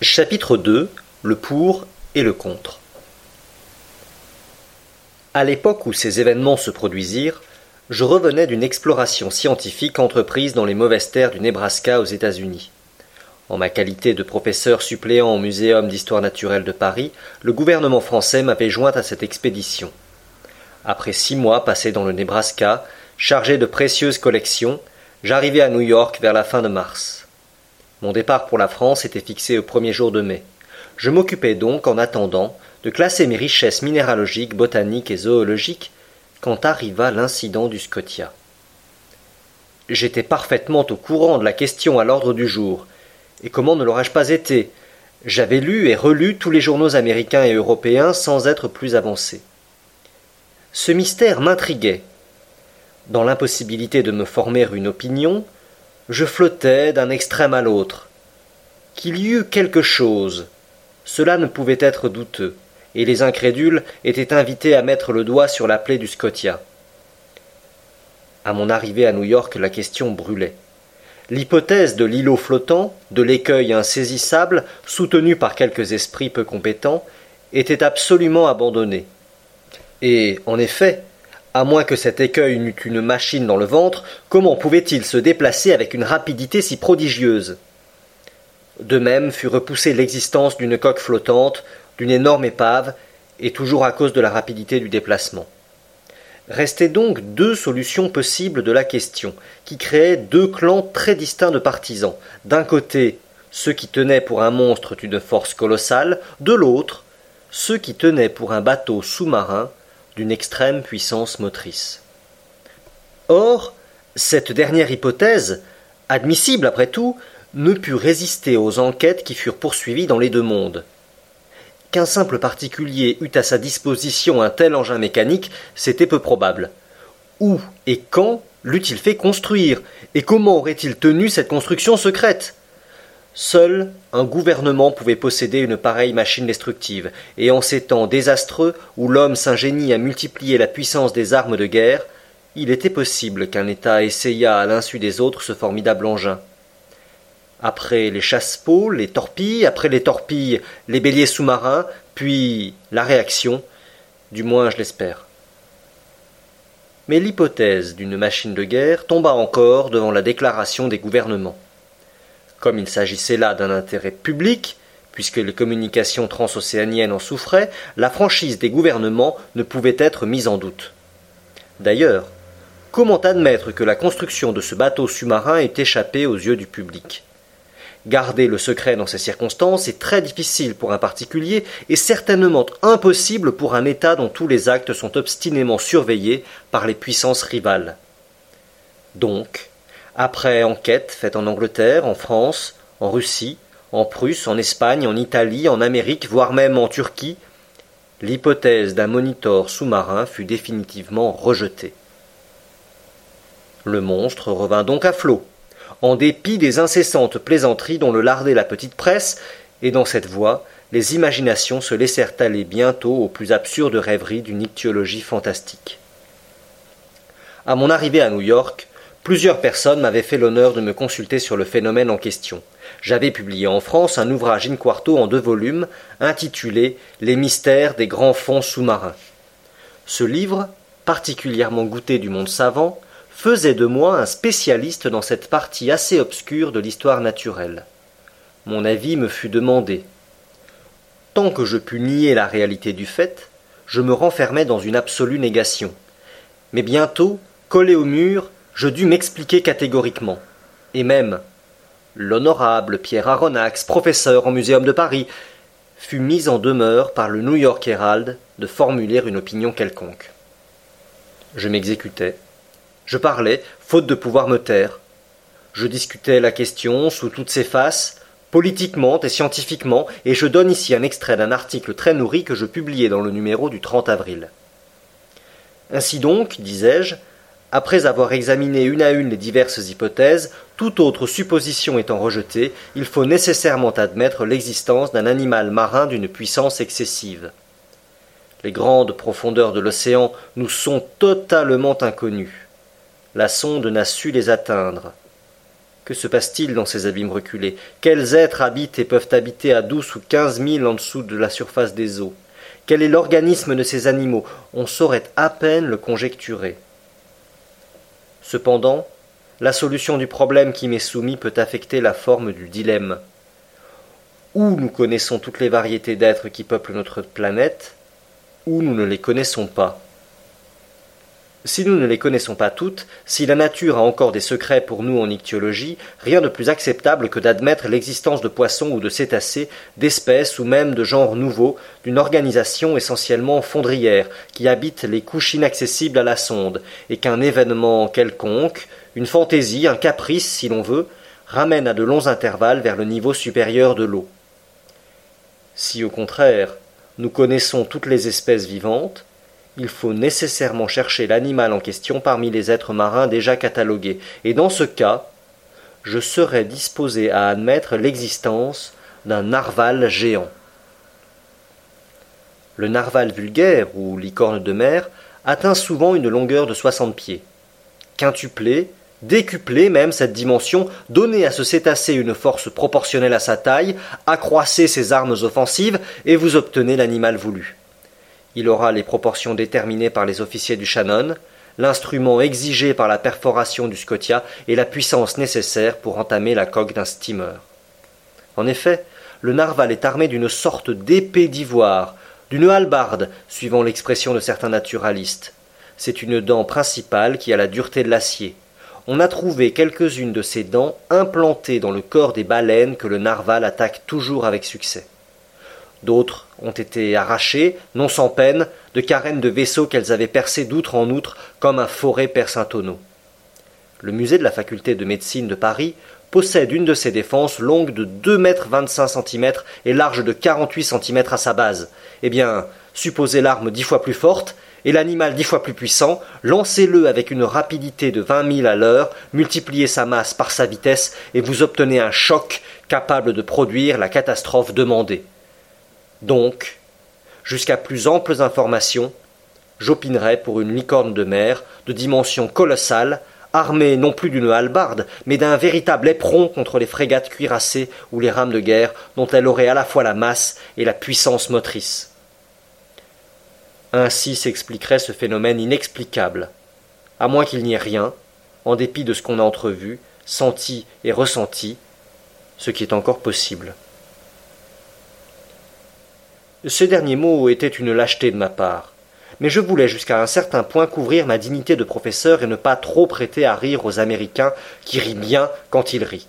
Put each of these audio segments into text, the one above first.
Chapitre 2 Le pour et le contre. À l'époque où ces événements se produisirent, je revenais d'une exploration scientifique entreprise dans les mauvaises terres du Nebraska aux États-Unis. En ma qualité de professeur suppléant au Muséum d'histoire naturelle de Paris, le gouvernement français m'avait joint à cette expédition. Après six mois passés dans le Nebraska, chargé de précieuses collections, j'arrivai à New York vers la fin de mars. Mon départ pour la France était fixé au premier jour de mai. Je m'occupais donc, en attendant, de classer mes richesses minéralogiques, botaniques et zoologiques quand arriva l'incident du Scotia. J'étais parfaitement au courant de la question à l'ordre du jour, et comment ne l'aurais-je pas été? J'avais lu et relu tous les journaux américains et européens sans être plus avancé. Ce mystère m'intriguait. Dans l'impossibilité de me former une opinion, je flottais d'un extrême à l'autre. Qu'il y eût quelque chose, cela ne pouvait être douteux et les incrédules étaient invités à mettre le doigt sur la plaie du Scotia. À mon arrivée à New York, la question brûlait. L'hypothèse de l'îlot flottant, de l'écueil insaisissable, soutenu par quelques esprits peu compétents, était absolument abandonnée. Et, en effet, à moins que cet écueil n'eût une machine dans le ventre, comment pouvait-il se déplacer avec une rapidité si prodigieuse? De même fut repoussée l'existence d'une coque flottante, d'une énorme épave, et toujours à cause de la rapidité du déplacement. Restaient donc deux solutions possibles de la question, qui créaient deux clans très distincts de partisans. D'un côté, ceux qui tenaient pour un monstre d'une force colossale, de l'autre, ceux qui tenaient pour un bateau sous-marin d'une extrême puissance motrice. Or, cette dernière hypothèse, admissible après tout, ne put résister aux enquêtes qui furent poursuivies dans les deux mondes. Qu'un simple particulier eût à sa disposition un tel engin mécanique, c'était peu probable. Où et quand l'eût-il fait construire, et comment aurait-il tenu cette construction secrète? Seul un gouvernement pouvait posséder une pareille machine destructive, et en ces temps désastreux où l'homme s'ingénie à multiplier la puissance des armes de guerre, il était possible qu'un État essayât à l'insu des autres ce formidable engin après les chasse-peaux, les torpilles, après les torpilles, les béliers sous-marins, puis la réaction, du moins je l'espère. Mais l'hypothèse d'une machine de guerre tomba encore devant la déclaration des gouvernements. Comme il s'agissait là d'un intérêt public, puisque les communications transocéaniennes en souffraient, la franchise des gouvernements ne pouvait être mise en doute. D'ailleurs, comment admettre que la construction de ce bateau sous-marin ait échappé aux yeux du public? Garder le secret dans ces circonstances est très difficile pour un particulier et certainement impossible pour un État dont tous les actes sont obstinément surveillés par les puissances rivales. Donc, après enquête faite en Angleterre, en France, en Russie, en Prusse, en Espagne, en Italie, en Amérique, voire même en Turquie, l'hypothèse d'un monitor sous-marin fut définitivement rejetée. Le monstre revint donc à flot en dépit des incessantes plaisanteries dont le lardait la petite presse, et dans cette voie, les imaginations se laissèrent aller bientôt aux plus absurdes rêveries d'une ichthyologie fantastique. À mon arrivée à New York, plusieurs personnes m'avaient fait l'honneur de me consulter sur le phénomène en question. J'avais publié en France un ouvrage in quarto en deux volumes, intitulé Les mystères des grands fonds sous-marins. Ce livre, particulièrement goûté du monde savant, faisait de moi un spécialiste dans cette partie assez obscure de l'histoire naturelle. Mon avis me fut demandé. Tant que je pus nier la réalité du fait, je me renfermais dans une absolue négation. Mais bientôt, collé au mur, je dus m'expliquer catégoriquement. Et même, l'honorable Pierre Aronnax, professeur au Muséum de Paris, fut mis en demeure par le New York Herald de formuler une opinion quelconque. Je m'exécutais, je parlais, faute de pouvoir me taire. Je discutais la question sous toutes ses faces, politiquement et scientifiquement, et je donne ici un extrait d'un article très nourri que je publiai dans le numéro du 30 avril. Ainsi donc, disais-je, après avoir examiné une à une les diverses hypothèses, toute autre supposition étant rejetée, il faut nécessairement admettre l'existence d'un animal marin d'une puissance excessive. Les grandes profondeurs de l'océan nous sont totalement inconnues la sonde n'a su les atteindre. Que se passe-t-il dans ces abîmes reculés? Quels êtres habitent et peuvent habiter à douze ou quinze milles en dessous de la surface des eaux? Quel est l'organisme de ces animaux? On saurait à peine le conjecturer. Cependant, la solution du problème qui m'est soumis peut affecter la forme du dilemme. Ou nous connaissons toutes les variétés d'êtres qui peuplent notre planète, ou nous ne les connaissons pas. Si nous ne les connaissons pas toutes, si la nature a encore des secrets pour nous en ichthyologie, rien de plus acceptable que d'admettre l'existence de poissons ou de cétacés, d'espèces ou même de genres nouveaux, d'une organisation essentiellement fondrière, qui habite les couches inaccessibles à la sonde, et qu'un événement quelconque, une fantaisie, un caprice si l'on veut, ramène à de longs intervalles vers le niveau supérieur de l'eau. Si au contraire, nous connaissons toutes les espèces vivantes, il faut nécessairement chercher l'animal en question parmi les êtres marins déjà catalogués, et dans ce cas, je serais disposé à admettre l'existence d'un narval géant. Le narval vulgaire, ou licorne de mer, atteint souvent une longueur de soixante pieds. Quintuplé, décuplé même cette dimension, donnez à ce cétacé une force proportionnelle à sa taille, accroissez ses armes offensives, et vous obtenez l'animal voulu. Il aura les proportions déterminées par les officiers du Shannon, l'instrument exigé par la perforation du Scotia et la puissance nécessaire pour entamer la coque d'un steamer. En effet, le narval est armé d'une sorte d'épée d'ivoire, d'une hallebarde, suivant l'expression de certains naturalistes. C'est une dent principale qui a la dureté de l'acier. On a trouvé quelques-unes de ces dents implantées dans le corps des baleines que le narval attaque toujours avec succès. D'autres ont été arrachées, non sans peine, de carènes de vaisseaux qu'elles avaient percés d'outre en outre comme un forêt perce un tonneau. Le musée de la faculté de médecine de Paris possède une de ces défenses longue de deux mètres vingt-cinq centimètres et large de quarante-huit centimètres à sa base. Eh bien, supposez l'arme dix fois plus forte et l'animal dix fois plus puissant, lancez-le avec une rapidité de vingt milles à l'heure, multipliez sa masse par sa vitesse et vous obtenez un choc capable de produire la catastrophe demandée. Donc, jusqu'à plus amples informations, j'opinerais pour une licorne de mer de dimension colossale, armée non plus d'une hallebarde, mais d'un véritable éperon contre les frégates cuirassées ou les rames de guerre dont elle aurait à la fois la masse et la puissance motrice. Ainsi s'expliquerait ce phénomène inexplicable, à moins qu'il n'y ait rien, en dépit de ce qu'on a entrevu, senti et ressenti, ce qui est encore possible. Ce dernier mot était une lâcheté de ma part, mais je voulais jusqu'à un certain point couvrir ma dignité de professeur et ne pas trop prêter à rire aux Américains qui rient bien quand ils rient.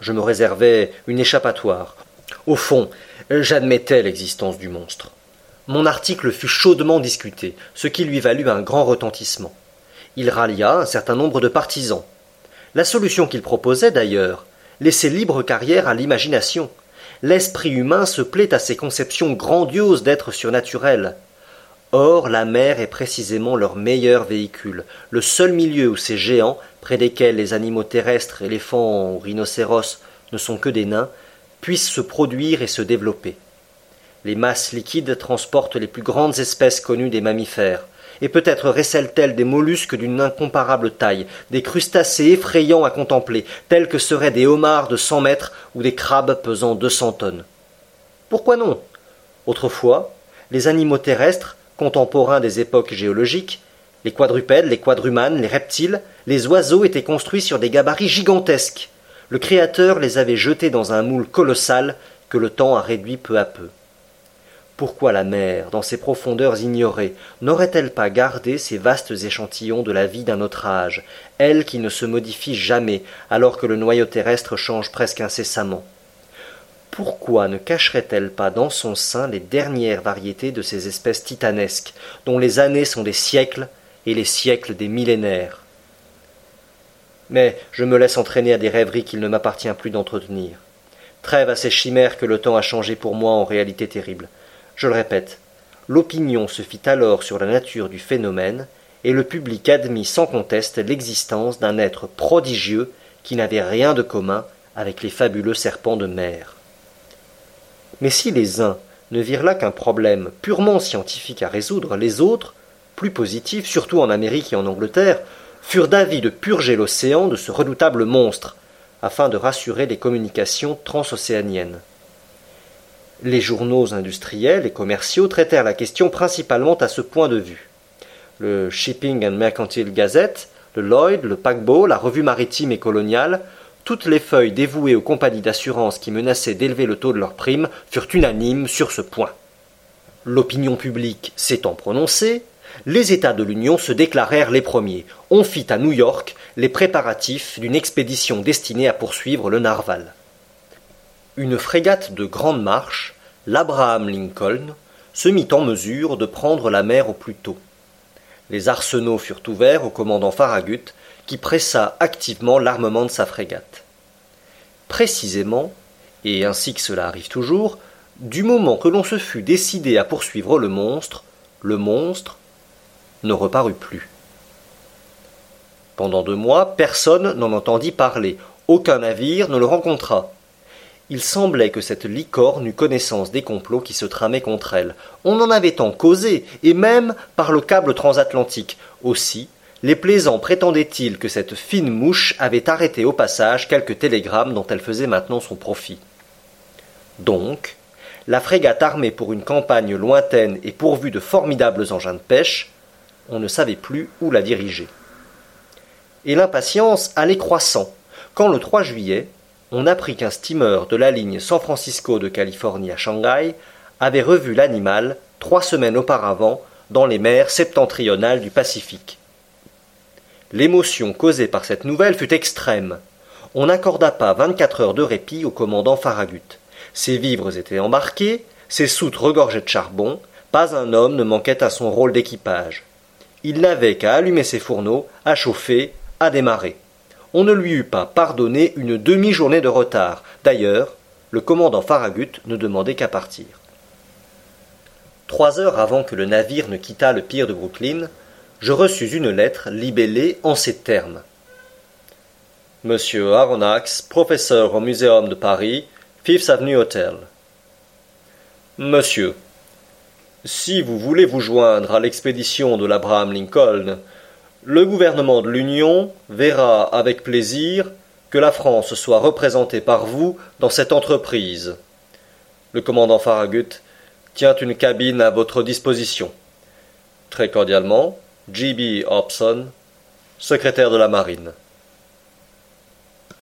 Je me réservais une échappatoire. Au fond, j'admettais l'existence du monstre. Mon article fut chaudement discuté, ce qui lui valut un grand retentissement. Il rallia un certain nombre de partisans. La solution qu'il proposait, d'ailleurs, laissait libre carrière à l'imagination l'esprit humain se plaît à ces conceptions grandioses d'êtres surnaturels. Or, la mer est précisément leur meilleur véhicule, le seul milieu où ces géants, près desquels les animaux terrestres, éléphants ou rhinocéros ne sont que des nains, puissent se produire et se développer. Les masses liquides transportent les plus grandes espèces connues des mammifères et peut-être récèlent-elles des mollusques d'une incomparable taille, des crustacés effrayants à contempler, tels que seraient des homards de cent mètres ou des crabes pesant deux cents tonnes. Pourquoi non? Autrefois, les animaux terrestres, contemporains des époques géologiques, les quadrupèdes, les quadrumanes, les reptiles, les oiseaux étaient construits sur des gabarits gigantesques. Le Créateur les avait jetés dans un moule colossal que le temps a réduit peu à peu. Pourquoi la mer, dans ses profondeurs ignorées, n'aurait-elle pas gardé ces vastes échantillons de la vie d'un autre âge, elle qui ne se modifie jamais, alors que le noyau terrestre change presque incessamment? Pourquoi ne cacherait-elle pas dans son sein les dernières variétés de ces espèces titanesques, dont les années sont des siècles et les siècles des millénaires? Mais je me laisse entraîner à des rêveries qu'il ne m'appartient plus d'entretenir. Trêve à ces chimères que le temps a changées pour moi en réalité terrible. Je le répète, l'opinion se fit alors sur la nature du phénomène, et le public admit sans conteste l'existence d'un être prodigieux qui n'avait rien de commun avec les fabuleux serpents de mer. Mais si les uns ne virent là qu'un problème purement scientifique à résoudre, les autres, plus positifs, surtout en Amérique et en Angleterre, furent d'avis de purger l'océan de ce redoutable monstre, afin de rassurer les communications transocéaniennes. Les journaux industriels et commerciaux traitèrent la question principalement à ce point de vue. Le Shipping and Mercantile Gazette, le Lloyd, le paquebot, la revue maritime et coloniale, toutes les feuilles dévouées aux compagnies d'assurance qui menaçaient d'élever le taux de leurs primes furent unanimes sur ce point. L'opinion publique s'étant prononcée, les États de l'Union se déclarèrent les premiers. On fit à New York les préparatifs d'une expédition destinée à poursuivre le narval. Une frégate de grande marche, l'Abraham Lincoln, se mit en mesure de prendre la mer au plus tôt. Les arsenaux furent ouverts au commandant Farragut, qui pressa activement l'armement de sa frégate. Précisément, et ainsi que cela arrive toujours, du moment que l'on se fut décidé à poursuivre le monstre, le monstre ne reparut plus. Pendant deux mois, personne n'en entendit parler, aucun navire ne le rencontra. Il semblait que cette licorne eût connaissance des complots qui se tramaient contre elle. On en avait tant causé, et même par le câble transatlantique. Aussi, les plaisants prétendaient-ils que cette fine mouche avait arrêté au passage quelques télégrammes dont elle faisait maintenant son profit. Donc, la frégate armée pour une campagne lointaine et pourvue de formidables engins de pêche, on ne savait plus où la diriger. Et l'impatience allait croissant, quand le 3 juillet, on apprit qu'un steamer de la ligne San Francisco de Californie à Shanghai avait revu l'animal trois semaines auparavant dans les mers septentrionales du Pacifique. L'émotion causée par cette nouvelle fut extrême. On n'accorda pas vingt-quatre heures de répit au commandant Farragut. Ses vivres étaient embarqués, ses soutes regorgeaient de charbon, pas un homme ne manquait à son rôle d'équipage. Il n'avait qu'à allumer ses fourneaux, à chauffer, à démarrer on ne lui eût pas pardonné une demi-journée de retard. D'ailleurs, le commandant Farragut ne demandait qu'à partir. Trois heures avant que le navire ne quittât le pier de Brooklyn, je reçus une lettre libellée en ces termes. Monsieur Aronnax, professeur au Muséum de Paris, Fifth Avenue Hotel. Monsieur, si vous voulez vous joindre à l'expédition de l'Abraham Lincoln, le gouvernement de l'Union verra avec plaisir que la France soit représentée par vous dans cette entreprise. Le commandant Farragut tient une cabine à votre disposition. Très cordialement, J.B. Hobson, secrétaire de la Marine.